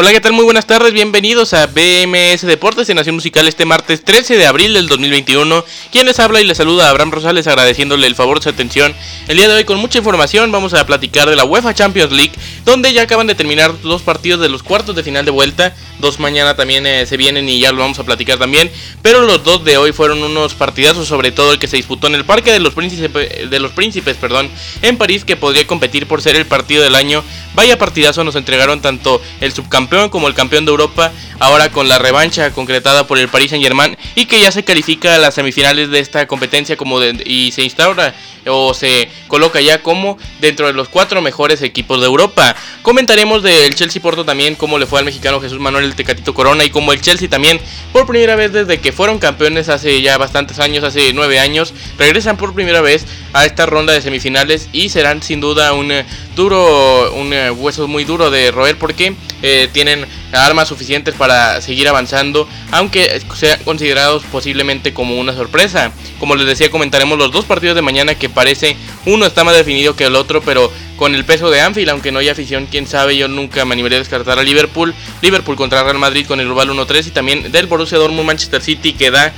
Hola, ¿qué tal? Muy buenas tardes, bienvenidos a BMS Deportes en Nación Musical este martes 13 de abril del 2021. Quien les habla y les saluda Abraham Rosales agradeciéndole el favor de su atención. El día de hoy con mucha información vamos a platicar de la UEFA Champions League, donde ya acaban de terminar dos partidos de los cuartos de final de vuelta. Dos mañana también eh, se vienen y ya lo vamos a platicar también. Pero los dos de hoy fueron unos partidazos, sobre todo el que se disputó en el Parque de los Príncipes, de los Príncipes perdón, en París, que podría competir por ser el partido del año. Vaya partidazo nos entregaron tanto el subcampeón como el campeón de Europa, ahora con la revancha concretada por el Paris Saint Germain y que ya se califica a las semifinales de esta competencia como y se instaura o se coloca ya como dentro de los cuatro mejores equipos de Europa. Comentaremos del Chelsea Porto también, cómo le fue al mexicano Jesús Manuel el Tecatito Corona y cómo el Chelsea también, por primera vez desde que fueron campeones hace ya bastantes años, hace nueve años, regresan por primera vez a esta ronda de semifinales y serán sin duda un eh, duro, un eh, hueso muy duro de roer porque eh, tienen armas suficientes para seguir avanzando, aunque sean considerados posiblemente como una sorpresa. Como les decía, comentaremos los dos partidos de mañana que parece uno está más definido que el otro, pero con el peso de Anfield, aunque no hay afición, quién sabe, yo nunca me animaría a descartar a Liverpool. Liverpool contra Real Madrid con el global 1-3 y también del Borussia Dortmund Manchester City que da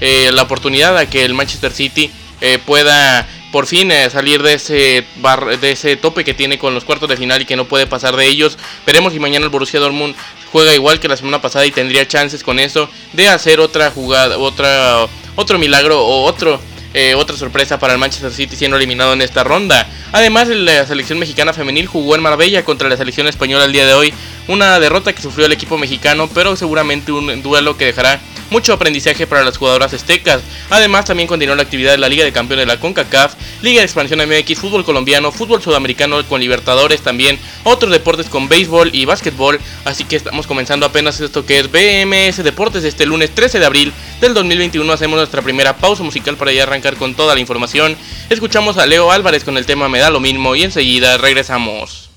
eh, la oportunidad a que el Manchester City eh, pueda por fin eh, salir de ese de ese tope que tiene con los cuartos de final y que no puede pasar de ellos. Veremos si mañana el Borussia Dortmund juega igual que la semana pasada y tendría chances con eso de hacer otra jugada, otra otro milagro o otro eh, otra sorpresa para el Manchester City siendo eliminado en esta ronda. Además, la selección mexicana femenil jugó en Marbella contra la selección española el día de hoy. Una derrota que sufrió el equipo mexicano, pero seguramente un duelo que dejará mucho aprendizaje para las jugadoras aztecas. Además, también continuó la actividad de la Liga de Campeones de la CONCACAF, Liga de Expansión MX, fútbol colombiano, fútbol sudamericano con Libertadores también, otros deportes con béisbol y básquetbol. Así que estamos comenzando apenas esto que es BMS Deportes este lunes 13 de abril del 2021. Hacemos nuestra primera pausa musical para ya arrancar con toda la información. Escuchamos a Leo Álvarez con el tema Me da lo mismo y enseguida regresamos.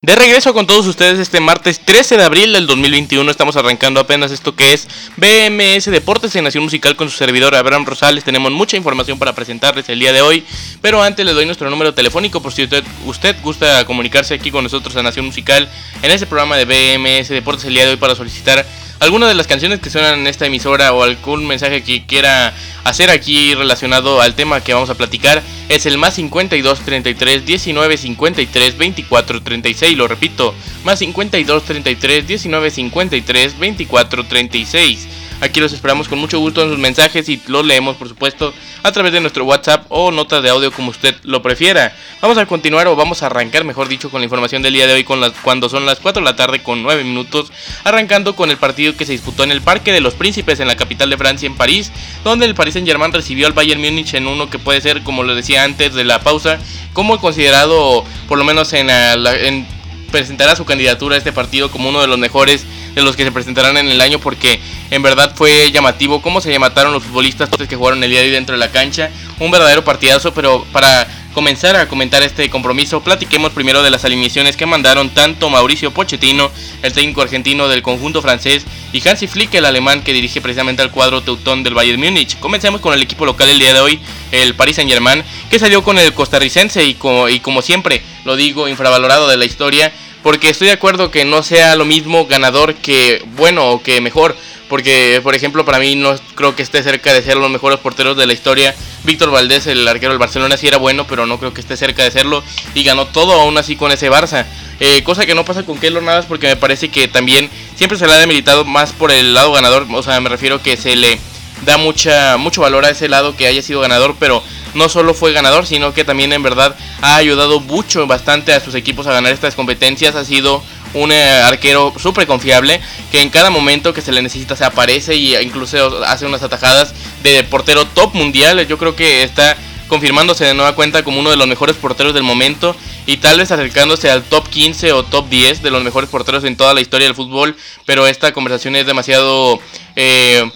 De regreso con todos ustedes este martes 13 de abril del 2021 estamos arrancando apenas esto que es BMS Deportes en Nación Musical con su servidor Abraham Rosales. Tenemos mucha información para presentarles el día de hoy, pero antes les doy nuestro número telefónico por si usted, usted gusta comunicarse aquí con nosotros a Nación Musical en ese programa de BMS Deportes el día de hoy para solicitar alguna de las canciones que suenan en esta emisora o algún mensaje que quiera hacer aquí relacionado al tema que vamos a platicar es el más 52 33 19 53 24 36. Lo repito, más 52 33 19 53 24 36. Aquí los esperamos con mucho gusto en sus mensajes y los leemos, por supuesto, a través de nuestro WhatsApp o nota de audio como usted lo prefiera. Vamos a continuar o vamos a arrancar, mejor dicho, con la información del día de hoy con las, cuando son las 4 de la tarde con 9 minutos, arrancando con el partido que se disputó en el Parque de los Príncipes en la capital de Francia, en París, donde el Paris Saint Germain recibió al Bayern Múnich en uno que puede ser, como lo decía antes de la pausa, como considerado, por lo menos en, en presentará su candidatura a este partido como uno de los mejores de los que se presentarán en el año porque en verdad fue llamativo cómo se mataron los futbolistas que jugaron el día de hoy dentro de la cancha. Un verdadero partidazo, pero para comenzar a comentar este compromiso, platiquemos primero de las alineaciones que mandaron tanto Mauricio Pochettino, el técnico argentino del conjunto francés, y Hansi Flick, el alemán que dirige precisamente al cuadro teutón del Bayern Múnich. Comencemos con el equipo local el día de hoy, el Paris Saint Germain, que salió con el costarricense y como, y como siempre lo digo, infravalorado de la historia, porque estoy de acuerdo que no sea lo mismo ganador que bueno o que mejor. Porque, por ejemplo, para mí no creo que esté cerca de ser los mejores porteros de la historia. Víctor Valdés, el arquero del Barcelona, sí era bueno, pero no creo que esté cerca de serlo. Y ganó todo aún así con ese Barça. Eh, cosa que no pasa con Keylor Navas porque me parece que también siempre se le ha demeritado más por el lado ganador. O sea, me refiero que se le da mucha, mucho valor a ese lado que haya sido ganador, pero no solo fue ganador, sino que también en verdad ha ayudado mucho, bastante a sus equipos a ganar estas competencias. Ha sido un eh, arquero súper confiable que en cada momento que se le necesita se aparece y incluso hace unas atajadas de portero top mundial. Yo creo que está confirmándose de nueva cuenta como uno de los mejores porteros del momento y tal vez acercándose al top 15 o top 10 de los mejores porteros en toda la historia del fútbol, pero esta conversación es demasiado... Eh,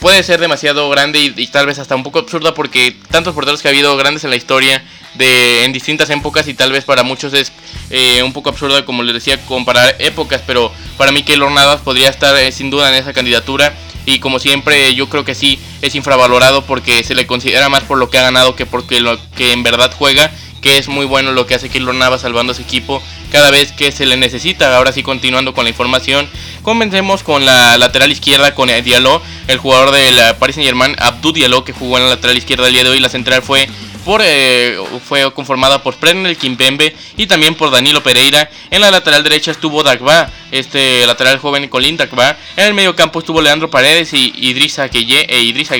puede ser demasiado grande y, tal vez hasta un poco absurda porque tantos porteros que ha habido grandes en la historia de en distintas épocas y tal vez para muchos es eh, un poco absurda como les decía comparar épocas pero para mí Keylor Navas podría estar eh, sin duda en esa candidatura y como siempre yo creo que sí es infravalorado porque se le considera más por lo que ha ganado que porque lo que en verdad juega que es muy bueno lo que hace Keylor Navas salvando a su equipo cada vez que se le necesita. Ahora sí, continuando con la información, comencemos con la lateral izquierda con Diallo, el jugador del Paris Saint Germain, Abdou Diallo, que jugó en la lateral izquierda el día de hoy. La central fue por, eh, fue conformada por Prenel Kimpembe y también por Danilo Pereira. En la lateral derecha estuvo Dagba, este lateral joven Colin Dagba. En el medio campo estuvo Leandro Paredes y Idrissa Gueye, e Idrissa.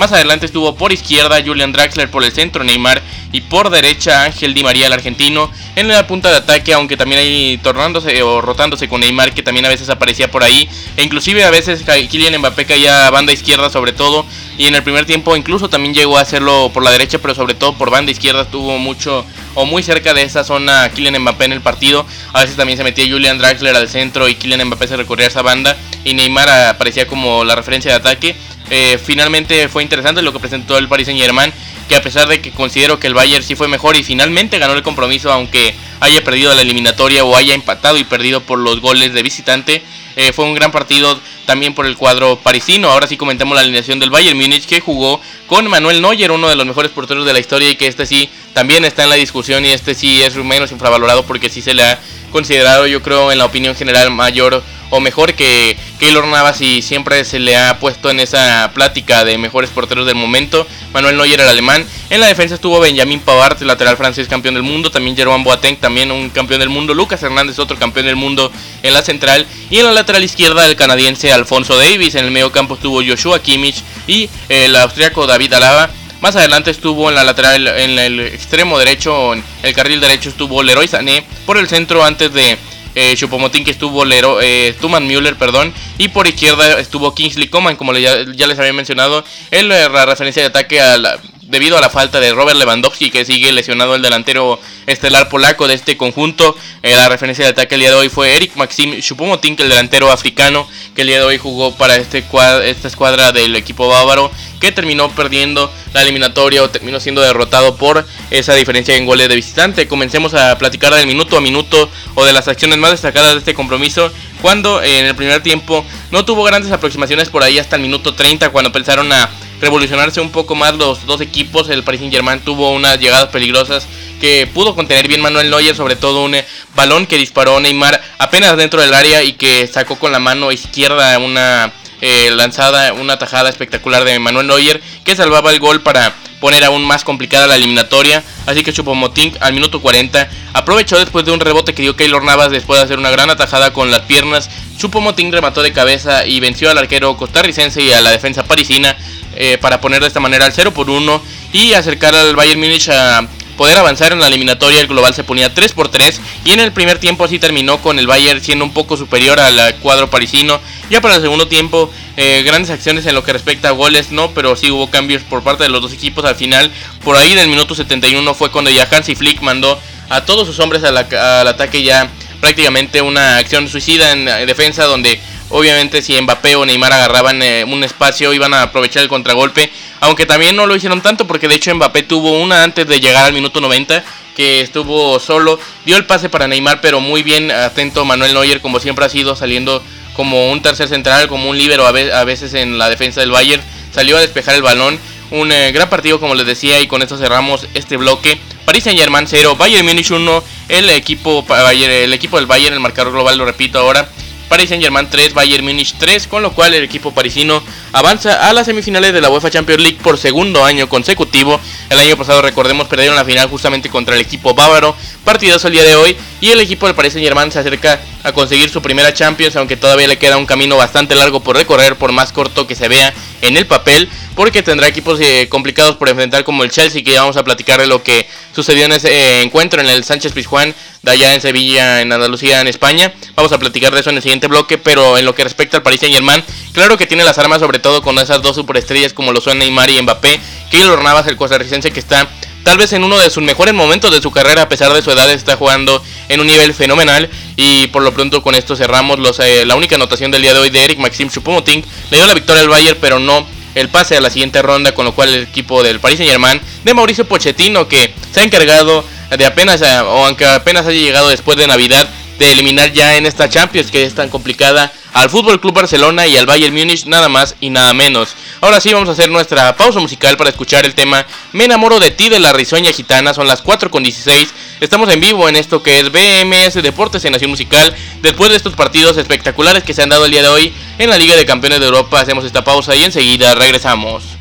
Más adelante estuvo por izquierda Julian Draxler, por el centro Neymar y por derecha Ángel Di María el argentino. En la punta de ataque, aunque también ahí tornándose o rotándose con Neymar que también a veces aparecía por ahí. E inclusive a veces Kylian Mbappé caía a banda izquierda sobre todo. Y en el primer tiempo incluso también llegó a hacerlo por la derecha, pero sobre todo por banda izquierda estuvo mucho o muy cerca de esa zona Kylian Mbappé en el partido. A veces también se metía Julian Draxler al centro y Kylian Mbappé se recorría a esa banda. Y Neymar aparecía como la referencia de ataque. Eh, finalmente fue interesante lo que presentó el Paris Saint Germain, que a pesar de que considero que el Bayern sí fue mejor y finalmente ganó el compromiso, aunque haya perdido la eliminatoria o haya empatado y perdido por los goles de visitante, eh, fue un gran partido también por el cuadro parisino. Ahora sí comentemos la alineación del Bayern Múnich que jugó con Manuel Neuer, uno de los mejores porteros de la historia y que este sí también está en la discusión y este sí es menos infravalorado porque sí se le ha considerado yo creo en la opinión general mayor o mejor que Keylor Navas y siempre se le ha puesto en esa plática de mejores porteros del momento. Manuel Neuer, el alemán. En la defensa estuvo Benjamin Pavard, lateral francés, campeón del mundo. También Jerome Boateng, también un campeón del mundo. Lucas Hernández, otro campeón del mundo en la central. Y en la lateral izquierda, el canadiense Alfonso Davis. En el medio campo estuvo Joshua Kimmich y el austriaco David Alaba. Más adelante estuvo en la lateral, en el extremo derecho, en el carril derecho estuvo Leroy Sané. Por el centro antes de eh, Chupomotín que estuvo Lero, eh, Tuman Müller, perdón, y por izquierda estuvo Kingsley Coman, como ya, les había mencionado, en la referencia de ataque a la, debido a la falta de Robert Lewandowski que sigue lesionado el delantero estelar polaco de este conjunto. Eh, la referencia de ataque el día de hoy fue Eric Maxim Choupo-Moting, el delantero africano que el día de hoy jugó para este esta escuadra del equipo bávaro que terminó perdiendo la eliminatoria o terminó siendo derrotado por esa diferencia en goles de visitante. Comencemos a platicar del minuto a minuto o de las acciones más destacadas de este compromiso cuando en el primer tiempo no tuvo grandes aproximaciones por ahí hasta el minuto 30 cuando pensaron a revolucionarse un poco más los dos equipos. El Paris Saint Germain tuvo unas llegadas peligrosas que pudo contener bien Manuel Neuer, sobre todo un eh, balón que disparó Neymar apenas dentro del área y que sacó con la mano izquierda una eh, lanzada, una tajada espectacular de Manuel Neuer que salvaba el gol para poner aún más complicada la eliminatoria. Así que Chupomoting al minuto 40 aprovechó después de un rebote que dio Keylor Navas después de hacer una gran atajada con las piernas. Chupomoting remató de cabeza y venció al arquero costarricense y a la defensa parisina eh, para poner de esta manera al 0 por 1 y acercar al Bayern Múnich a poder avanzar en la eliminatoria. El global se ponía 3 por 3 y en el primer tiempo así terminó con el Bayern siendo un poco superior al cuadro parisino. Ya para el segundo tiempo, eh, grandes acciones en lo que respecta a goles, no, pero sí hubo cambios por parte de los dos equipos al final. Por ahí del minuto 71 fue cuando ya Hansi Flick mandó a todos sus hombres al, al ataque ya prácticamente una acción suicida en defensa donde Obviamente si Mbappé o Neymar agarraban eh, un espacio iban a aprovechar el contragolpe, aunque también no lo hicieron tanto porque de hecho Mbappé tuvo una antes de llegar al minuto 90 que estuvo solo, dio el pase para Neymar, pero muy bien atento Manuel Neuer como siempre ha sido saliendo como un tercer central, como un líbero a veces en la defensa del Bayern, salió a despejar el balón, un eh, gran partido como les decía y con esto cerramos este bloque. Paris Saint Germain 0, Bayern Munich 1, el equipo, el equipo del Bayern, el marcador global lo repito ahora, Paris Saint Germain 3, Bayern Munich 3, con lo cual el equipo parisino avanza a las semifinales de la UEFA Champions League por segundo año consecutivo. El año pasado, recordemos, perdieron la final justamente contra el equipo bávaro, partidazo el día de hoy, y el equipo del Paris Saint Germain se acerca a conseguir su primera Champions, aunque todavía le queda un camino bastante largo por recorrer, por más corto que se vea en el papel, porque tendrá equipos eh, complicados por enfrentar como el Chelsea, que ya vamos a platicar de lo que sucedió en ese eh, encuentro en el Sánchez Pizjuán de allá en Sevilla, en Andalucía, en España. Vamos a platicar de eso en el siguiente bloque, pero en lo que respecta al Paris Saint Germain, claro que tiene las armas, sobre todo con esas dos superestrellas como lo son Neymar y Mbappé. Keylor Navas, el costarricense que está tal vez en uno de sus mejores momentos de su carrera, a pesar de su edad, está jugando en un nivel fenomenal. Y por lo pronto con esto cerramos los, eh, la única anotación del día de hoy de Eric Maxim Choupo-Moting. Le dio la victoria al Bayern, pero no el pase a la siguiente ronda, con lo cual el equipo del Paris Saint Germain de Mauricio Pochettino, que se ha encargado de apenas, eh, o aunque apenas haya llegado después de Navidad, de eliminar ya en esta Champions que es tan complicada al Fútbol Club Barcelona y al Bayern Múnich nada más y nada menos. Ahora sí vamos a hacer nuestra pausa musical para escuchar el tema Me enamoro de ti de la risueña gitana, son las 4 con 16. Estamos en vivo en esto que es BMS Deportes en Nación Musical. Después de estos partidos espectaculares que se han dado el día de hoy en la Liga de Campeones de Europa, hacemos esta pausa y enseguida regresamos.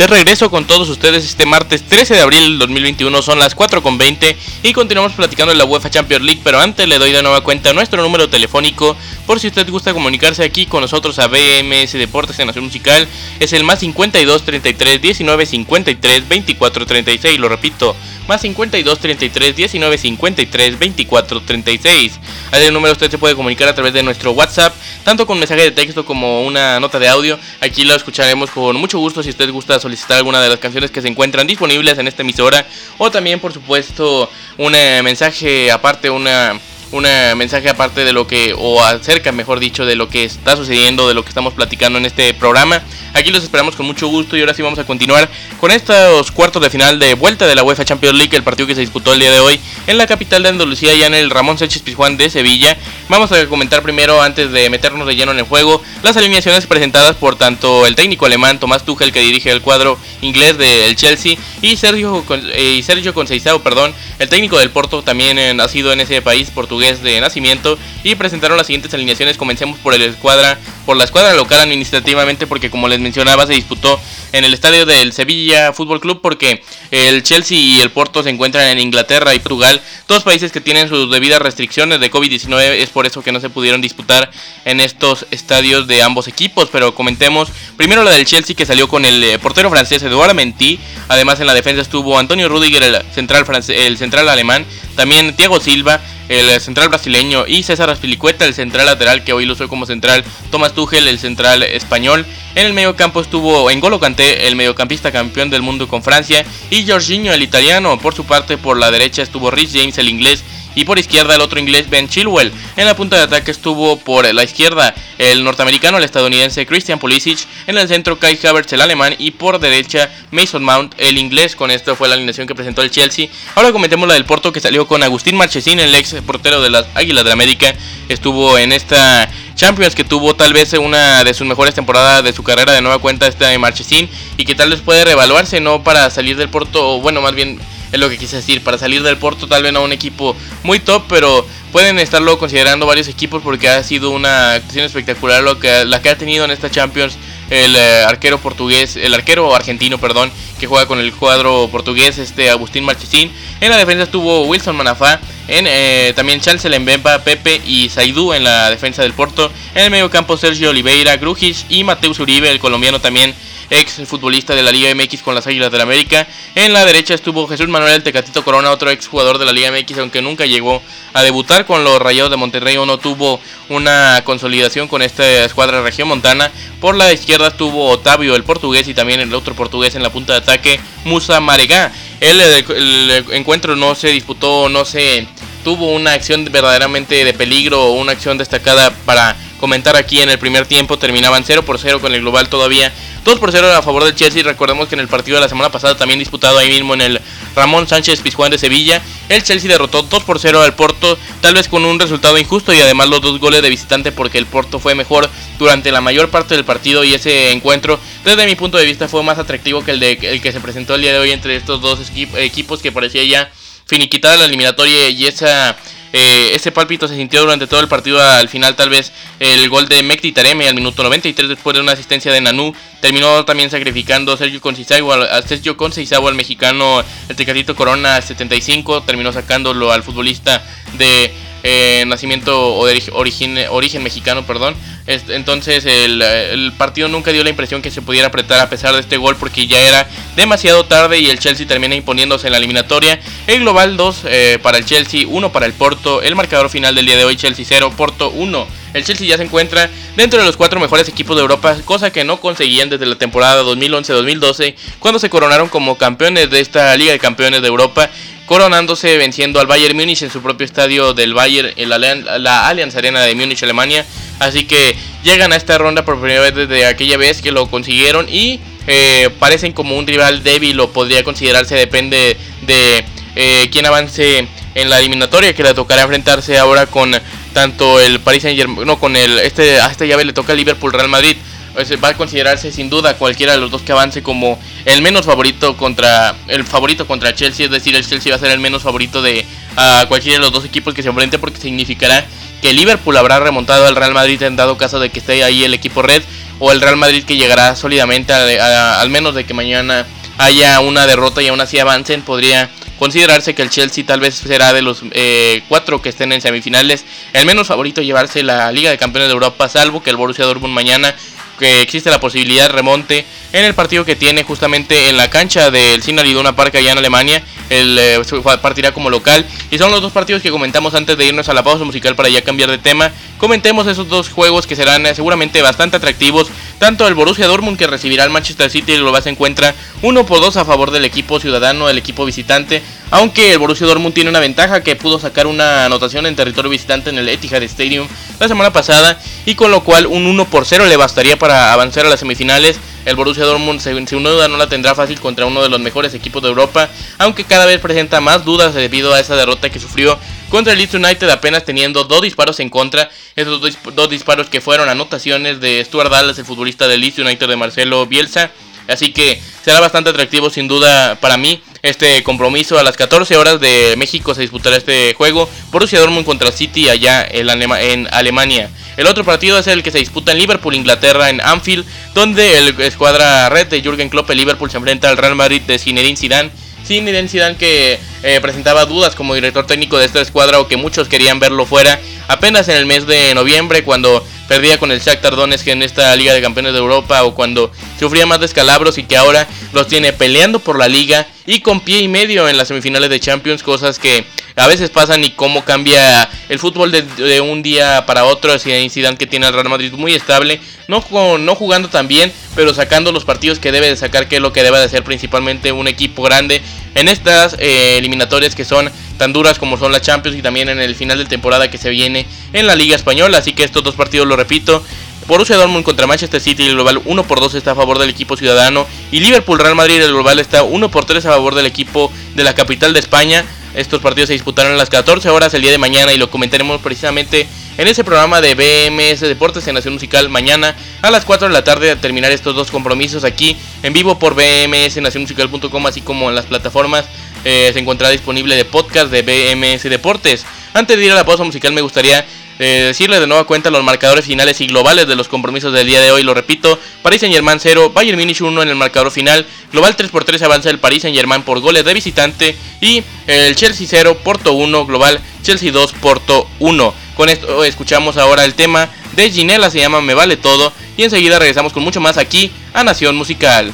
De regreso con todos ustedes este martes 13 de abril del 2021, son las 4.20 y continuamos platicando en la UEFA Champions League, pero antes le doy de nueva cuenta nuestro número telefónico por si usted gusta comunicarse aquí con nosotros a BMS Deportes en Nación Musical, es el más 52 33 19 53 24 36, lo repito, más 52 33 19 53 24 36. A ese número usted se puede comunicar a través de nuestro WhatsApp, tanto con mensaje de texto como una nota de audio. Aquí lo escucharemos con mucho gusto si usted gusta solicitar alguna de las canciones que se encuentran disponibles en esta emisora o también por supuesto un eh, mensaje aparte, una un mensaje aparte de lo que, o acerca, mejor dicho, de lo que está sucediendo, de lo que estamos platicando en este programa. Aquí los esperamos con mucho gusto y ahora sí vamos a continuar con estos cuartos de final de vuelta de la UEFA Champions League, el partido que se disputó el día de hoy en la capital de Andalucía, ya en el Ramón Sánchez Pizjuán de Sevilla. Vamos a comentar primero, antes de meternos de lleno en el juego, las alineaciones presentadas por tanto el técnico alemán Tomás Tuchel, que dirige el cuadro inglés del Chelsea, y Sergio, eh, y Sergio Conceição, perdón, el técnico del Porto, también nacido en ese país portugués de nacimiento y presentaron las siguientes alineaciones. Comencemos por el escuadra, por la escuadra local administrativamente porque como les mencionaba se disputó en el estadio del Sevilla Fútbol Club porque el Chelsea y el Porto se encuentran en Inglaterra y Portugal, dos países que tienen sus debidas restricciones de COVID-19, es por eso que no se pudieron disputar en estos estadios de ambos equipos, pero comentemos primero la del Chelsea que salió con el eh, portero francés Eduardo Mendy, además en la defensa estuvo Antonio Rudiger, el central, el central alemán, también Thiago Silva, el central brasileño, y César Aspilicueta, el central lateral que hoy lo usó como central, Tomás Tuchel, el central español. En el medio campo estuvo Engolo Kanté, el mediocampista campeón del mundo con Francia, y Jorginho, el italiano. Por su parte, por la derecha estuvo Rhys James, el inglés, y por izquierda el otro inglés Ben Chilwell. En la punta de ataque estuvo por la izquierda el norteamericano, el estadounidense Christian Pulisic, en el centro Kai Havertz el alemán y por derecha Mason Mount el inglés. Con esto fue la alineación que presentó el Chelsea. Ahora comentemos la del Porto que salió con Agustín Marchesín, el ex portero de las Águilas de América. Estuvo en esta Champions que tuvo tal vez una de sus mejores temporadas de su carrera de nueva cuenta este de Marchesín y que tal vez puede revaluarse no para salir del Porto, o bueno, más bien es lo que quise decir, para salir del Porto tal vez no un equipo muy top, pero pueden estarlo considerando varios equipos porque ha sido una actuación espectacular lo que, la que ha tenido en esta Champions el eh, arquero portugués, el arquero argentino, perdón, que juega con el cuadro portugués, este Agustín Marchesín. En la defensa estuvo Wilson Manafá, en, eh, también Charles Pepe y Saidú en la defensa del Porto. En el medio campo Sergio Oliveira, Grujic y Mateus Uribe, el colombiano también ex futbolista de la Liga MX con las Águilas del América. En la derecha estuvo Jesús Manuel Tecatito Corona, otro ex jugador de la Liga MX, aunque nunca llegó a debutar con los Rayados de Monterrey o no tuvo una consolidación con esta escuadra región montana. Por la izquierda estuvo Otavio, el portugués, y también el otro portugués en la punta de ataque, Musa Maregá. El, el encuentro no se disputó, no se tuvo una acción verdaderamente de peligro o una acción destacada para comentar aquí en el primer tiempo. Terminaban 0 por 0 con el global todavía 2 por 0 a favor del Chelsea. Recordemos que en el partido de la semana pasada, también disputado ahí mismo en el Ramón Sánchez Pizjuán de Sevilla, el Chelsea derrotó 2 por 0 al Porto, tal vez con un resultado injusto y además los dos goles de visitante porque el Porto fue mejor durante la mayor parte del partido y ese encuentro, desde mi punto de vista, fue más atractivo que el, de, el que se presentó el día de hoy entre estos dos equipos que parecía ya finiquitada la eliminatoria y esa eh, ese pálpito se sintió durante todo el partido. Al final, tal vez el gol de Mekti Tareme al minuto 93, después de una asistencia de Nanú, terminó también sacrificando Sergio Conceição, a Sergio al mexicano, el Tecatito Corona 75, terminó sacándolo al futbolista de eh, nacimiento o de origen, mexicano, perdón. Entonces el, partido nunca dio la impresión que se pudiera apretar a pesar de este gol porque ya era demasiado tarde y el Chelsea termina imponiéndose en la eliminatoria. El global 2 eh, para el Chelsea, 1 para el Porto. El marcador final del día de hoy Chelsea 0, Porto 1. el Chelsea ya se encuentra dentro de los cuatro mejores equipos de Europa, cosa que no conseguían desde la temporada 2011-2012, cuando se coronaron como campeones de esta Liga de Campeones de Europa coronándose venciendo al Bayern Múnich en su propio estadio del Bayern, en la, Allianz Arena de Múnich, Alemania. Así que llegan a esta ronda por primera vez desde aquella vez que lo consiguieron y eh, parecen como un rival débil o podría considerarse, depende de eh, quién avance en la eliminatoria que le tocará enfrentarse ahora con tanto el Paris Saint Germain, no, con el, este, a esta llave le toca Liverpool Real Madrid va a considerarse sin duda cualquiera de los dos que avance como el menos favorito contra el favorito contra Chelsea, es decir, el Chelsea va a ser el menos favorito de cualquiera de los dos equipos que se enfrente porque significará que Liverpool habrá remontado al Real Madrid en dado caso de que esté ahí el equipo red o el Real Madrid que llegará sólidamente al menos de que mañana haya una derrota y aún así avancen, podría considerarse que el Chelsea tal vez será de los eh, cuatro que estén en semifinales. El menos favorito llevarse la Liga de Campeones de Europa, salvo que el Borussia Dortmund mañana que existe la posibilidad de remonte en el partido que tiene justamente en la cancha del Signal Iduna Park allá en Alemania. El eh, partirá como local. Y son los dos partidos que comentamos antes de irnos a la pausa musical para ya cambiar de tema. Comentemos esos dos juegos que serán eh, seguramente bastante atractivos. Tanto el Borussia Dortmund que recibirá al Manchester City va a encuentra 1 por 2 a favor del equipo ciudadano, el equipo visitante. Aunque el Borussia Dortmund tiene una ventaja que pudo sacar una anotación en territorio visitante en el Etihad Stadium la semana pasada y con lo cual un 1 por 0 le bastaría para avanzar a las semifinales. El Borussia Dortmund sin duda no la tendrá fácil contra uno de los mejores equipos de Europa, aunque cada vez presenta más dudas debido a esa derrota que sufrió contra el Leeds United apenas teniendo dos disparos en contra, esos dos, disparos que fueron anotaciones de Stuart Dallas, el futbolista del Leeds United de Marcelo Bielsa, así que será bastante atractivo sin duda para mí este compromiso a las 14 horas de México se disputará este juego. Borussia Dortmund contra City allá en, Alemania. El otro partido es el que se disputa en Liverpool, Inglaterra, en Anfield, donde el escuadra red de Jürgen Klopp, el Liverpool, se enfrenta al Real Madrid de Zinedine Zidane. Zinedine Zidane que eh, presentaba dudas como director técnico de esta escuadra o que muchos querían verlo fuera. Apenas en el mes de noviembre cuando perdía con el Shakhtar Donetsk en esta Liga de Campeones de Europa o cuando sufría más descalabros y que ahora los tiene peleando por la liga y con pie y medio en las semifinales de Champions, cosas que a veces pasan y cómo cambia el fútbol de, un día para otro, así Zidane que tiene al Real Madrid muy estable, no, no jugando tan bien, pero sacando los partidos que debe de sacar, que es lo que debe de ser principalmente un equipo grande en estas eh, eliminatorias que son tan duras como son las Champions y también en el final de temporada que se viene en la Liga Española. Así que estos dos partidos, lo repito, Borussia Dortmund contra Manchester City, el global 1 por 2 está a favor del equipo ciudadano. Y Liverpool Real Madrid, el global está 1 por 3 a favor del equipo de la capital de España. Estos partidos se disputarán a las 14 horas el día de mañana y lo comentaremos precisamente en ese programa de BMS Deportes en Nación Musical mañana a las 4 de la tarde a terminar estos dos compromisos aquí en vivo por BMS Musical.com así como en las plataformas eh, se encontrará disponible de podcast de BMS Deportes. Antes de ir a la pausa musical me gustaría eh, decirle de nueva cuenta los marcadores finales y globales de los compromisos del día de hoy. Lo repito, Paris Saint Germain 0, Bayern Munich 1 en el marcador final. Global 3 por 3 avanza el Paris Saint Germain por goles de visitante. Y el Chelsea 0, Porto 1, global Chelsea 2, Porto 1. Con esto escuchamos ahora el tema de Ginela, se llama Me Vale Todo. Y enseguida regresamos con mucho más aquí a Nación Musical.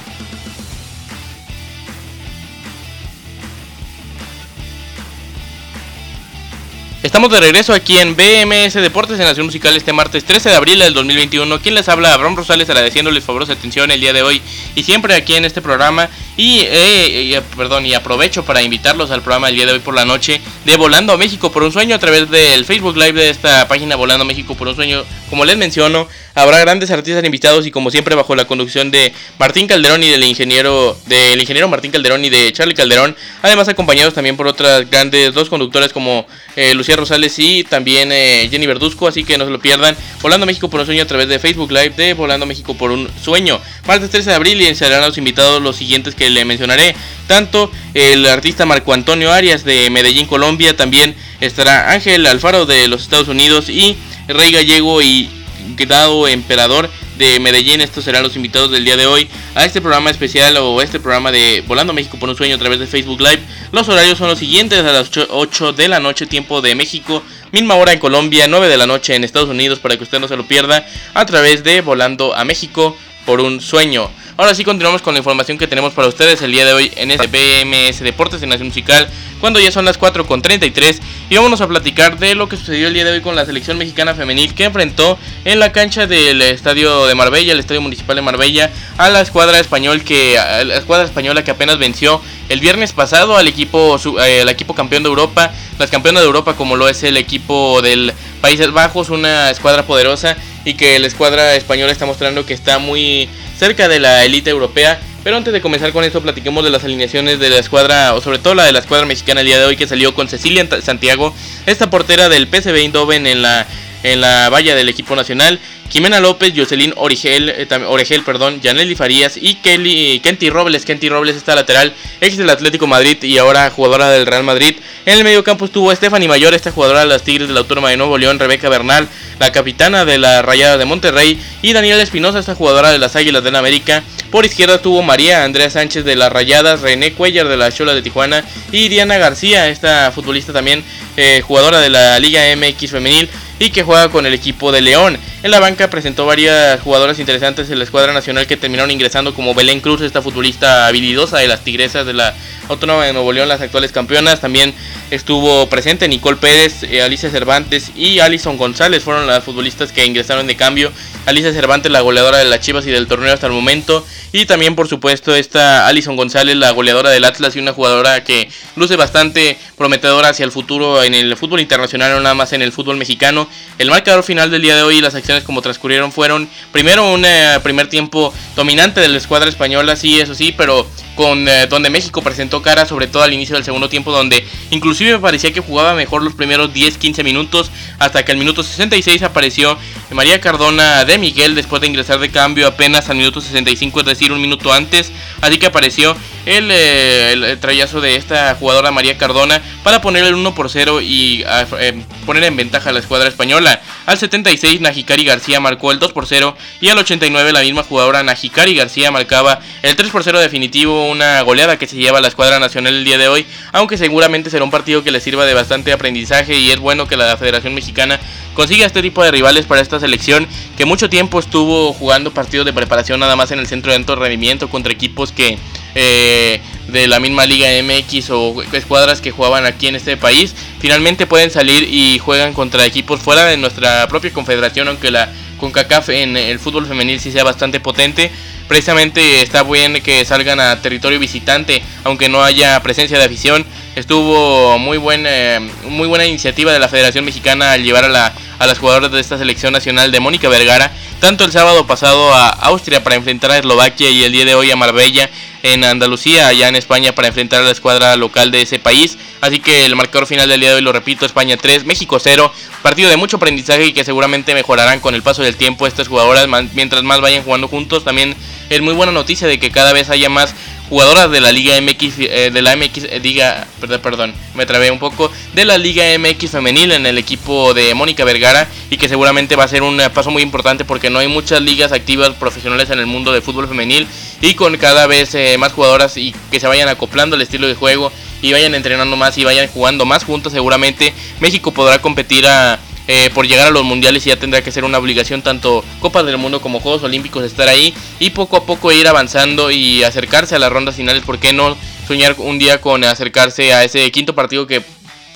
Estamos de regreso aquí en BMS Deportes en Nación Musical este martes 13 de abril del 2021. Quien les habla, Abraham Rosales, agradeciéndoles favorosa atención el día de hoy y siempre aquí en este programa. Y, eh, perdón, y aprovecho para invitarlos al programa del día de hoy por la noche de Volando a México por un sueño a través del Facebook Live de esta página Volando a México por un sueño. Como les menciono, habrá grandes artistas invitados y como siempre bajo la conducción de Martín Calderón y del ingeniero del ingeniero Martín Calderón y de Charlie Calderón. Además acompañados también por otras grandes dos conductores como eh, Lucía Rosales y también eh, Jenny Verduzco, así que no se lo pierdan. Volando México por un sueño a través de Facebook Live de Volando México por un sueño. Martes 13 de abril y serán los invitados los siguientes que le mencionaré. Tanto el artista Marco Antonio Arias de Medellín, Colombia, también estará Ángel Alfaro de los Estados Unidos y Rey Gallego y Grado Emperador de Medellín. Estos serán los invitados del día de hoy a este programa especial o este programa de Volando México por un sueño a través de Facebook Live. Los horarios son los siguientes: a las 8 de la noche, tiempo de México, misma hora en Colombia, 9 de la noche en Estados Unidos, para que usted no se lo pierda, a través de Volando a México por un sueño. Ahora sí continuamos con la información que tenemos para ustedes el día de hoy en este BMS Deportes en Nación Musical, cuando ya son las 4 con 33 y vamos a platicar de lo que sucedió el día de hoy con la selección mexicana femenil que enfrentó en la cancha del estadio de Marbella, el estadio municipal de Marbella, a la escuadra español que la escuadra española que apenas venció el viernes pasado al equipo eh, al equipo campeón de Europa, las campeonas de Europa como lo es el equipo del Países Bajos, una escuadra poderosa y que la escuadra española está mostrando que está muy cerca de la élite europea. Pero antes de comenzar con esto, platiquemos de las alineaciones de la escuadra, o sobre todo la de la escuadra mexicana el día de hoy, que salió con Cecilia Santiago, esta portera del PSV Eindhoven en la, en la valla del equipo nacional. Jimena López, Jocelyn Origel, eh, Origel, perdón, Janely Farías y Kelly, Kenty Robles. Kenty Robles está lateral, ex del Atlético Madrid y ahora jugadora del Real Madrid. En el medio campo estuvo Stephanie Mayor, esta jugadora de las Tigres de la Autónoma de Nuevo León, Rebeca Bernal, la capitana de la Rayada de Monterrey, y Daniela Espinosa, esta jugadora de las Águilas de la América. Por izquierda tuvo María Andrea Sánchez de las Rayadas, René Cuellar de la Chola de Tijuana y Diana García, esta futbolista también eh, jugadora de la Liga MX femenil y que juega con el equipo de León. En la banca presentó varias jugadoras interesantes en la escuadra nacional que terminaron ingresando como Belén Cruz, esta futbolista habilidosa de las Tigresas de la Autónoma de Nuevo León, las actuales campeonas. También estuvo presente Nicole Pérez, eh, Alicia Cervantes y Alison González. Fueron las futbolistas que ingresaron de cambio. Alicia Cervantes, la goleadora de las Chivas y del torneo hasta el momento. Y también, por supuesto, está Alison González, la goleadora del Atlas y una jugadora que luce bastante prometedora hacia el futuro en el fútbol internacional, no nada más en el fútbol mexicano. El marcador final del día de hoy y las acciones como transcurrieron fueron primero un eh, primer tiempo dominante de la escuadra española, sí, eso sí, pero con eh, donde México presentó cara, sobre todo al inicio del segundo tiempo, donde inclusive me parecía que jugaba mejor los primeros 10-15 minutos, hasta que al minuto 66 apareció María Cardona de Miguel después de ingresar de cambio apenas al minuto 65, es decir, un minuto antes, así que apareció el, eh, el trayazo de esta jugadora María Cardona para poner el 1 por 0 y ah, eh, poner en ventaja a la escuadra española. Al 76 Najikari García marcó el 2 por 0 y al 89 la misma jugadora Najikari García marcaba el 3 por 0 definitivo, una goleada que se lleva a la escuadra nacional el día de hoy, aunque seguramente será un partido que le sirva de bastante aprendizaje y es bueno que la Federación Mexicana consiga este tipo de rivales para esta selección que mucho tiempo estuvo jugando partidos de preparación nada más en el centro de alto rendimiento contra equipos que eh, de la misma Liga MX o escuadras que jugaban aquí en este país, finalmente pueden salir y juegan contra equipos fuera de nuestra propia confederación, aunque la CONCACAF en el fútbol femenil sí sea bastante potente. Precisamente está bien que salgan a territorio visitante, aunque no haya presencia de afición. Estuvo muy, buena eh, muy buena iniciativa de la Federación Mexicana al llevar a, la, a las jugadoras de esta selección nacional de Mónica Vergara, tanto el sábado pasado a Austria para enfrentar a Eslovaquia y el día de hoy a Marbella en Andalucía, allá en España, para enfrentar a la escuadra local de ese país. Así que el marcador final del día de hoy, lo repito, España 3, México 0. Partido de mucho aprendizaje y que seguramente mejorarán con el paso del tiempo estas jugadoras mientras más vayan jugando juntos. También es muy buena noticia de que cada vez haya más jugadoras de la Liga MX, eh, de la MX, eh, diga, perdón, perdón, me trabé un poco, de la Liga MX femenil en el equipo de Mónica Vergara y que seguramente va a ser un paso muy importante porque no hay muchas ligas activas profesionales en el mundo de fútbol femenil y con cada vez eh, más jugadoras y que se vayan acoplando al estilo de juego y vayan entrenando más y vayan jugando más juntos seguramente México podrá competir a eh, por llegar a los mundiales y ya tendrá que ser una obligación tanto Copas del Mundo como Juegos Olímpicos estar ahí y poco a poco ir avanzando y acercarse a las rondas finales. ¿Por qué no soñar un día con acercarse a ese quinto partido que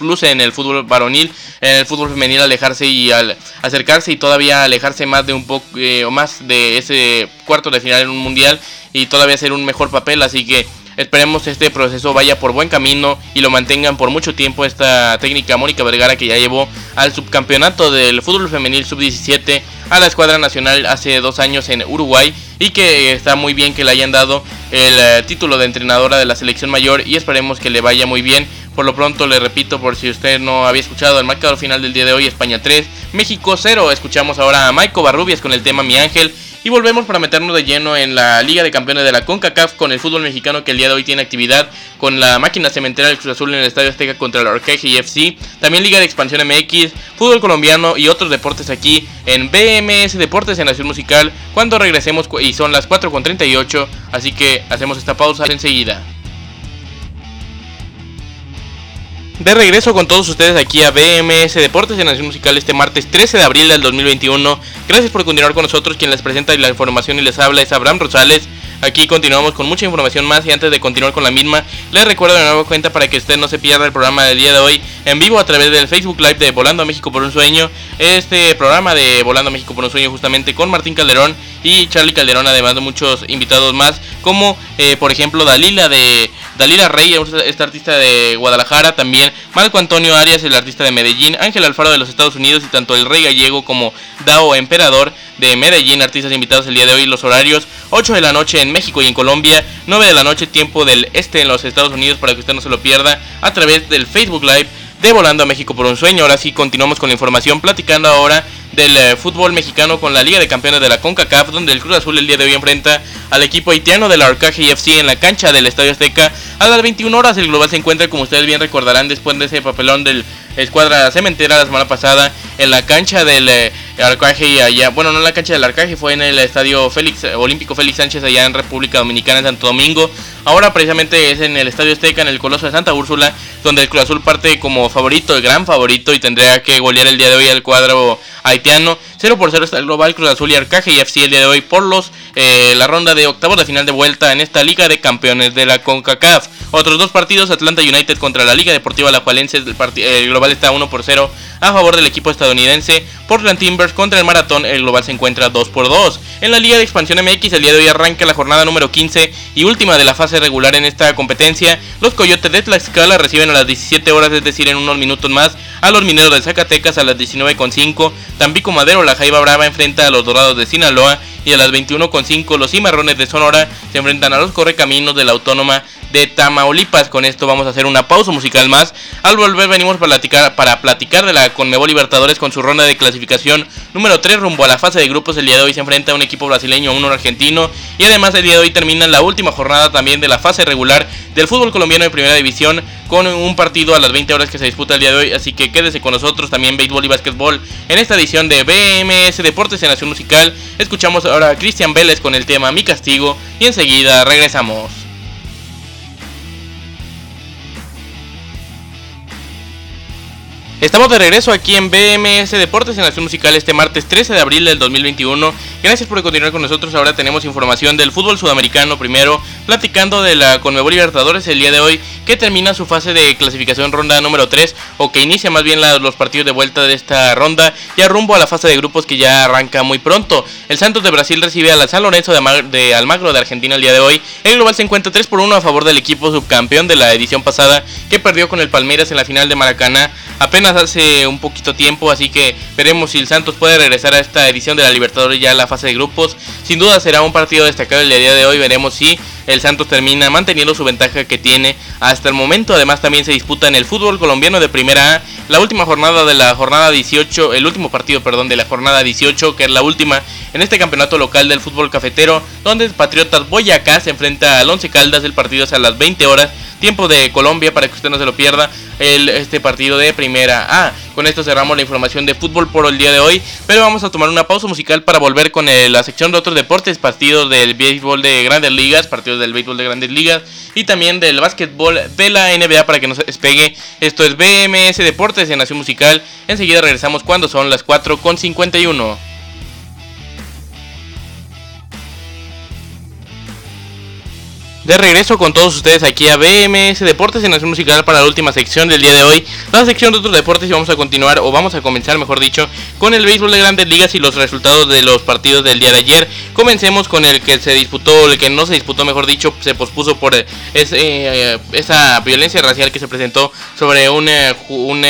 luce en el fútbol varonil, en el fútbol femenil alejarse y al acercarse y todavía alejarse más de un poco eh, o más de ese cuarto de final en un mundial y todavía hacer un mejor papel, así que Esperemos este proceso vaya por buen camino y lo mantengan por mucho tiempo esta técnica Mónica Vergara que ya llevó al subcampeonato del fútbol femenil sub-17 a la escuadra nacional hace dos años en Uruguay y que está muy bien que le hayan dado el eh, título de entrenadora de la selección mayor y esperemos que le vaya muy bien. Por lo pronto le repito por si usted no había escuchado el marcador final del día de hoy, España 3, México 0. Escuchamos ahora a Maiko Barrubias con el tema Mi Ángel y volvemos para meternos de lleno en la Liga de Campeones de la CONCACAF con el fútbol mexicano que el día de hoy tiene actividad con la máquina cementera del Cruz Azul en el Estadio Azteca contra la y FC. También Liga de Expansión MX, fútbol colombiano y otros deportes aquí en BMS Deportes en Nación Musical. Cuando regresemos y son las 4.38, así que hacemos esta pausa enseguida. De regreso con todos ustedes aquí a BMS Deportes en Nación Musical este martes 13 de abril del 2021. Gracias por continuar con nosotros. Quien les presenta la información y les habla es Abraham Rosales. Aquí continuamos con mucha información más y antes de continuar con la misma, les recuerdo de nuevo cuenta para que usted no se pierda el programa del día de hoy en vivo a través del Facebook Live de Volando a México por un Sueño. Este programa de Volando a México por un Sueño justamente con Martín Calderón y Charlie Calderón, además de muchos invitados más, como eh, por ejemplo Dalila de Dalila Rey, esta artista de Guadalajara, también Marco Antonio Arias, el artista de Medellín, Ángel Alfaro de los Estados Unidos y tanto el Rey Gallego como Dao Emperador de Medellín, artistas invitados el día de hoy, los horarios 8 de la noche en México y en Colombia, 9 de la noche tiempo del este en los Estados Unidos para que usted no se lo pierda a través del Facebook Live de Volando a México por un Sueño. Ahora sí continuamos con la información platicando ahora del eh, fútbol mexicano con la Liga de Campeones de la CONCACAF, donde el Cruz Azul el día de hoy enfrenta al equipo haitiano del Arcaje FC en la cancha del Estadio Azteca. A las 21 horas el global se encuentra, como ustedes bien recordarán, después de ese papelón del escuadra cementera la semana pasada en la cancha del eh, Arcaje allá, bueno, no en la cancha del Arcaje, fue en el estadio Félix Olímpico Félix Sánchez allá en República Dominicana en Santo Domingo. Ahora precisamente es en el Estadio Azteca en el Coloso de Santa Úrsula, donde el Cruz Azul parte como favorito, el gran favorito y tendría que golear el día de hoy al cuadro haitiano. 0 por 0 está el global Cruz Azul y Arcaje y FC el día de hoy por los eh, la ronda de octavos de final de vuelta en esta Liga de Campeones de la CONCACAF. Otros dos partidos, Atlanta United contra la Liga Deportiva La Jualense, el, el global está 1 por 0 a favor del equipo estadounidense. Portland Timbers contra el Maratón, el global se encuentra 2 por 2. En la Liga de Expansión MX, el día de hoy arranca la jornada número 15 y última de la fase regular en esta competencia. Los Coyotes de Tlaxcala reciben a las 17 horas, es decir, en unos minutos más, a los Mineros de Zacatecas a las 19.5. Tampico Madero, la Jaiba Brava enfrenta a los Dorados de Sinaloa y a las 21.5 los Cimarrones de Sonora se enfrentan a los Correcaminos de la Autónoma de Tamaulipas. Con esto vamos a hacer una pausa musical más. Al volver venimos para platicar, para platicar de la Conmebol Libertadores con su ronda de clasificación número 3 rumbo a la fase de grupos. El día de hoy se enfrenta a un equipo brasileño, a uno argentino. Y además el día de hoy termina la última jornada también de la fase regular del fútbol colombiano de primera división con un partido a las 20 horas que se disputa el día de hoy. Así que quédese con nosotros también béisbol y básquetbol en esta edición de BMS Deportes en Nación Musical. Escuchamos ahora a Cristian Vélez con el tema Mi Castigo y enseguida regresamos. Estamos de regreso aquí en BMS Deportes en Nación Musical este martes 13 de abril del 2021. Gracias por continuar con nosotros. Ahora tenemos información del fútbol sudamericano primero, platicando de la Conmebol Libertadores el día de hoy, que termina su fase de clasificación ronda número 3, o que inicia más bien los partidos de vuelta de esta ronda, ya rumbo a la fase de grupos que ya arranca muy pronto. El Santos de Brasil recibe a la San Lorenzo de, de Almagro de Argentina el día de hoy. El global se encuentra 3 por 1 a favor del equipo subcampeón de la edición pasada, que perdió con el Palmeiras en la final de Maracaná apenas hace un poquito tiempo, así que veremos si el Santos puede regresar a esta edición de la Libertadores ya a la fase de grupos. Sin duda será un partido destacado el día de hoy, veremos si el Santos termina manteniendo su ventaja que tiene hasta el momento. Además también se disputa en el fútbol colombiano de primera A la última jornada de la jornada 18, el último partido, perdón, de la jornada 18, que es la última en este campeonato local del fútbol cafetero, donde Patriotas Boyacá se enfrenta al Once Caldas, el partido es a las 20 horas, tiempo de Colombia para que usted no se lo pierda, el, este partido de primera A. Con esto cerramos la información de fútbol por el día de hoy, pero vamos a tomar una pausa musical para volver con la sección de otros deportes, partidos del béisbol de grandes ligas, partidos del béisbol de grandes ligas y también del básquetbol de la NBA para que no se despegue. Esto es BMS Deportes en Nación Musical. Enseguida regresamos cuando son las 4 De regreso con todos ustedes aquí a BMS Deportes en Nación Musical para la última sección del día de hoy. La sección de otros deportes y vamos a continuar, o vamos a comenzar mejor dicho, con el béisbol de grandes ligas y los resultados de los partidos del día de ayer. Comencemos con el que se disputó, el que no se disputó mejor dicho, se pospuso por eh, eh, esa violencia racial que se presentó sobre un, eh, un,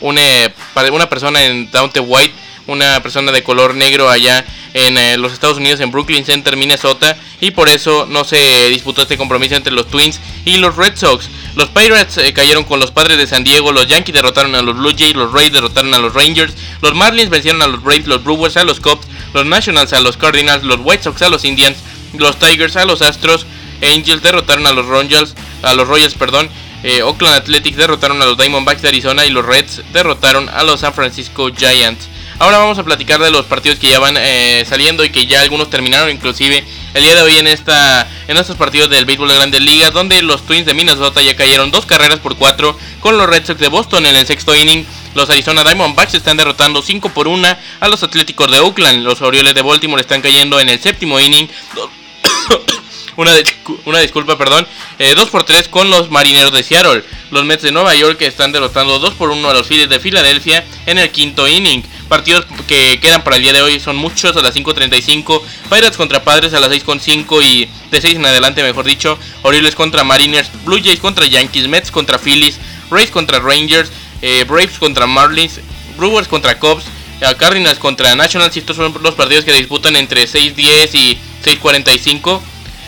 una persona en Downton White una persona de color negro allá en eh, los Estados Unidos, en Brooklyn Center, Minnesota, y por eso no se disputó este compromiso entre los Twins y los Red Sox. Los Pirates eh, cayeron con los Padres de San Diego, los Yankees derrotaron a los Blue Jays, los Rays derrotaron a los Rangers, los Marlins vencieron a los Braves, los Brewers a los Cubs, los Nationals a los Cardinals, los White Sox a los Indians, los Tigers a los Astros, Angels derrotaron a los Royals, a los Royals, perdón, eh, Oakland Athletics derrotaron a los Diamondbacks de Arizona y los Reds derrotaron a los San Francisco Giants. Ahora vamos a platicar de los partidos que ya van eh, saliendo y que ya algunos terminaron, inclusive el día de hoy en esta en estos partidos del béisbol de Grandes Ligas, donde los Twins de Minnesota ya cayeron dos carreras por cuatro con los Red Sox de Boston en el sexto inning. Los Arizona Diamondbacks están derrotando 5 por 1 a los Atléticos de Oakland. Los Orioles de Baltimore están cayendo en el séptimo inning. una, una disculpa, perdón. 2 por 3 con los Marineros de Seattle. Los Mets de Nueva York están derrotando 2 por 1 a los Phillies de Filadelfia en el quinto inning. Partidos que quedan para el día de hoy son muchos a las 5.35. Pirates contra Padres a las 6.5 y de 6 en adelante, mejor dicho. Orioles contra Mariners, Blue Jays contra Yankees, Mets contra Phillies, Rays contra Rangers, eh, Braves contra Marlins, Brewers contra Cubs, eh, Cardinals contra Nationals. Y estos son los partidos que disputan entre 6.10 y 6.45.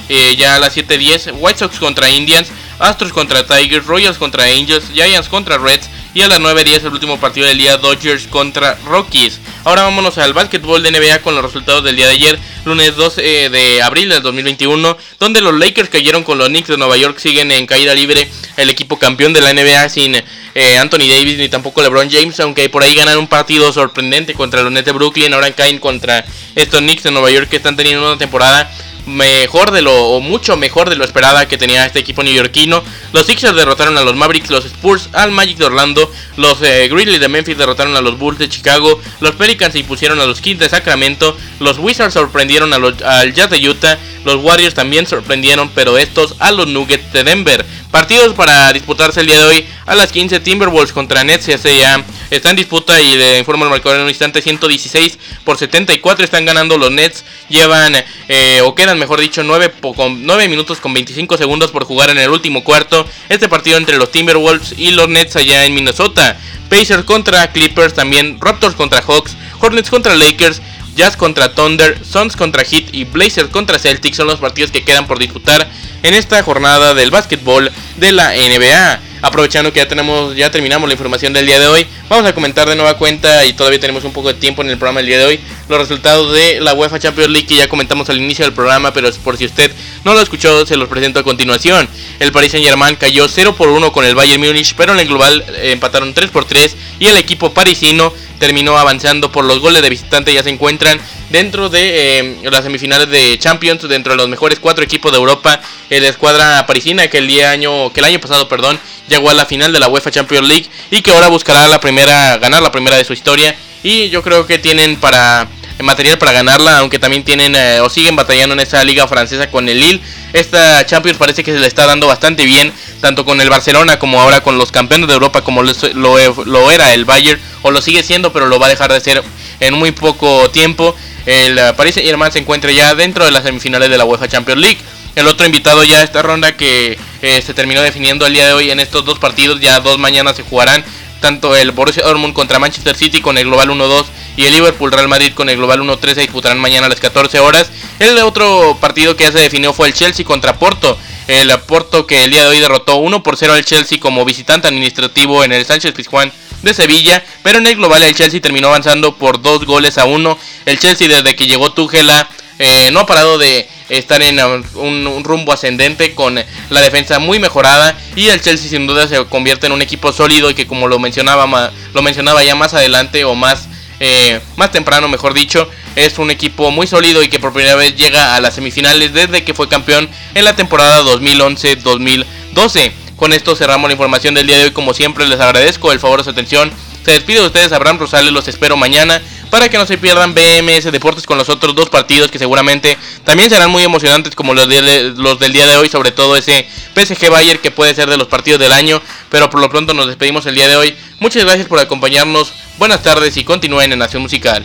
Eh, ya a las 7.10, White Sox contra Indians, Astros contra Tigers, Royals contra Angels, Giants contra Reds y a las 9.10 el último partido del día Dodgers contra Rockies. Ahora vámonos al básquetbol de NBA con los resultados del día de ayer, lunes 12 de abril del 2021, donde los Lakers cayeron con los Knicks de Nueva York, siguen en caída libre el equipo campeón de la NBA sin eh, Anthony Davis ni tampoco LeBron James, aunque por ahí ganan un partido sorprendente contra los Nets de Brooklyn, ahora caen contra estos Knicks de Nueva York que están teniendo una temporada mejor de lo, o mucho mejor de lo esperada que tenía este equipo neoyorquino. Los Sixers derrotaron a los Mavericks, los Spurs al Magic de Orlando, los eh, Grizzlies de Memphis derrotaron a los Bulls de Chicago, los Pelicans se impusieron a los Kings de Sacramento, los Wizards sorprendieron a los, al Jazz de Utah, los Warriors también sorprendieron, pero estos a los Nuggets de Denver. Partidos para disputarse el día de hoy a las 15 Timberwolves contra Nets ya está en disputa y le informo el marcador en un instante 116 por 74 están ganando los Nets llevan eh, o quedan mejor dicho 9, 9 minutos con 25 segundos por jugar en el último cuarto este partido entre los Timberwolves y los Nets allá en Minnesota Pacers contra Clippers también Raptors contra Hawks Hornets contra Lakers Jazz contra Thunder, Suns contra Heat y Blazers contra Celtics son los partidos que quedan por disputar en esta jornada del básquetbol de la NBA. Aprovechando que ya tenemos, ya terminamos la información del día de hoy, vamos a comentar de nueva cuenta y todavía tenemos un poco de tiempo en el programa del día de hoy los resultados de la UEFA Champions League que ya comentamos al inicio del programa, pero por si usted no lo escuchó, se los presento a continuación. El Paris Saint Germain cayó 0 por 1 con el Bayern Múnich, pero en el global eh, empataron 3 por 3 y el equipo parisino terminó avanzando por los goles de visitante, ya se encuentran dentro de eh, las semifinales de Champions, dentro de los mejores cuatro equipos de Europa, la escuadra parisina que el día año, que el año pasado, perdón, llegó a la final de la UEFA Champions League y que ahora buscará la primera, ganar la primera de su historia y yo creo que tienen para material para ganarla, aunque también tienen eh, o siguen batallando en esa liga francesa con el Lille. Esta Champions parece que se le está dando bastante bien, tanto con el Barcelona como ahora con los campeones de Europa, como lo, lo, era el Bayern, o lo sigue siendo, pero lo va a dejar de ser en muy poco tiempo. El uh, Paris Saint-Germain se encuentra ya dentro de las semifinales de la UEFA Champions League. El otro invitado ya a esta ronda que eh, se terminó definiendo el día de hoy en estos dos partidos, ya dos mañanas se jugarán tanto el Borussia Dortmund contra Manchester City con el global 1-2 y el Liverpool Real Madrid con el global 1-3 se disputarán mañana a las 14 horas. El otro partido que ya se definió fue el Chelsea contra Porto. El Porto que el día de hoy derrotó 1 por 0 al Chelsea como visitante administrativo en el Sánchez Pizjuán de Sevilla, pero en el global el Chelsea terminó avanzando por dos goles a uno. El Chelsea desde que llegó Tuchel eh, no ha parado de estar en un, rumbo ascendente con la defensa muy mejorada y el Chelsea sin duda se convierte en un equipo sólido y que como lo mencionaba lo mencionaba ya más adelante o más eh, más temprano mejor dicho es un equipo muy sólido y que por primera vez llega a las semifinales desde que fue campeón en la temporada 2011-2012 con esto cerramos la información del día de hoy. Como siempre les agradezco el favor de su atención. Se despide de ustedes Abraham Rosales los espero mañana para que no se pierdan BMS Deportes con los otros dos partidos que seguramente también serán muy emocionantes como los, los del día de hoy, sobre todo ese PSG Bayern que puede ser de los partidos del año, pero por lo pronto nos despedimos el día de hoy. Muchas gracias por acompañarnos, buenas tardes y continúen en Nación Musical.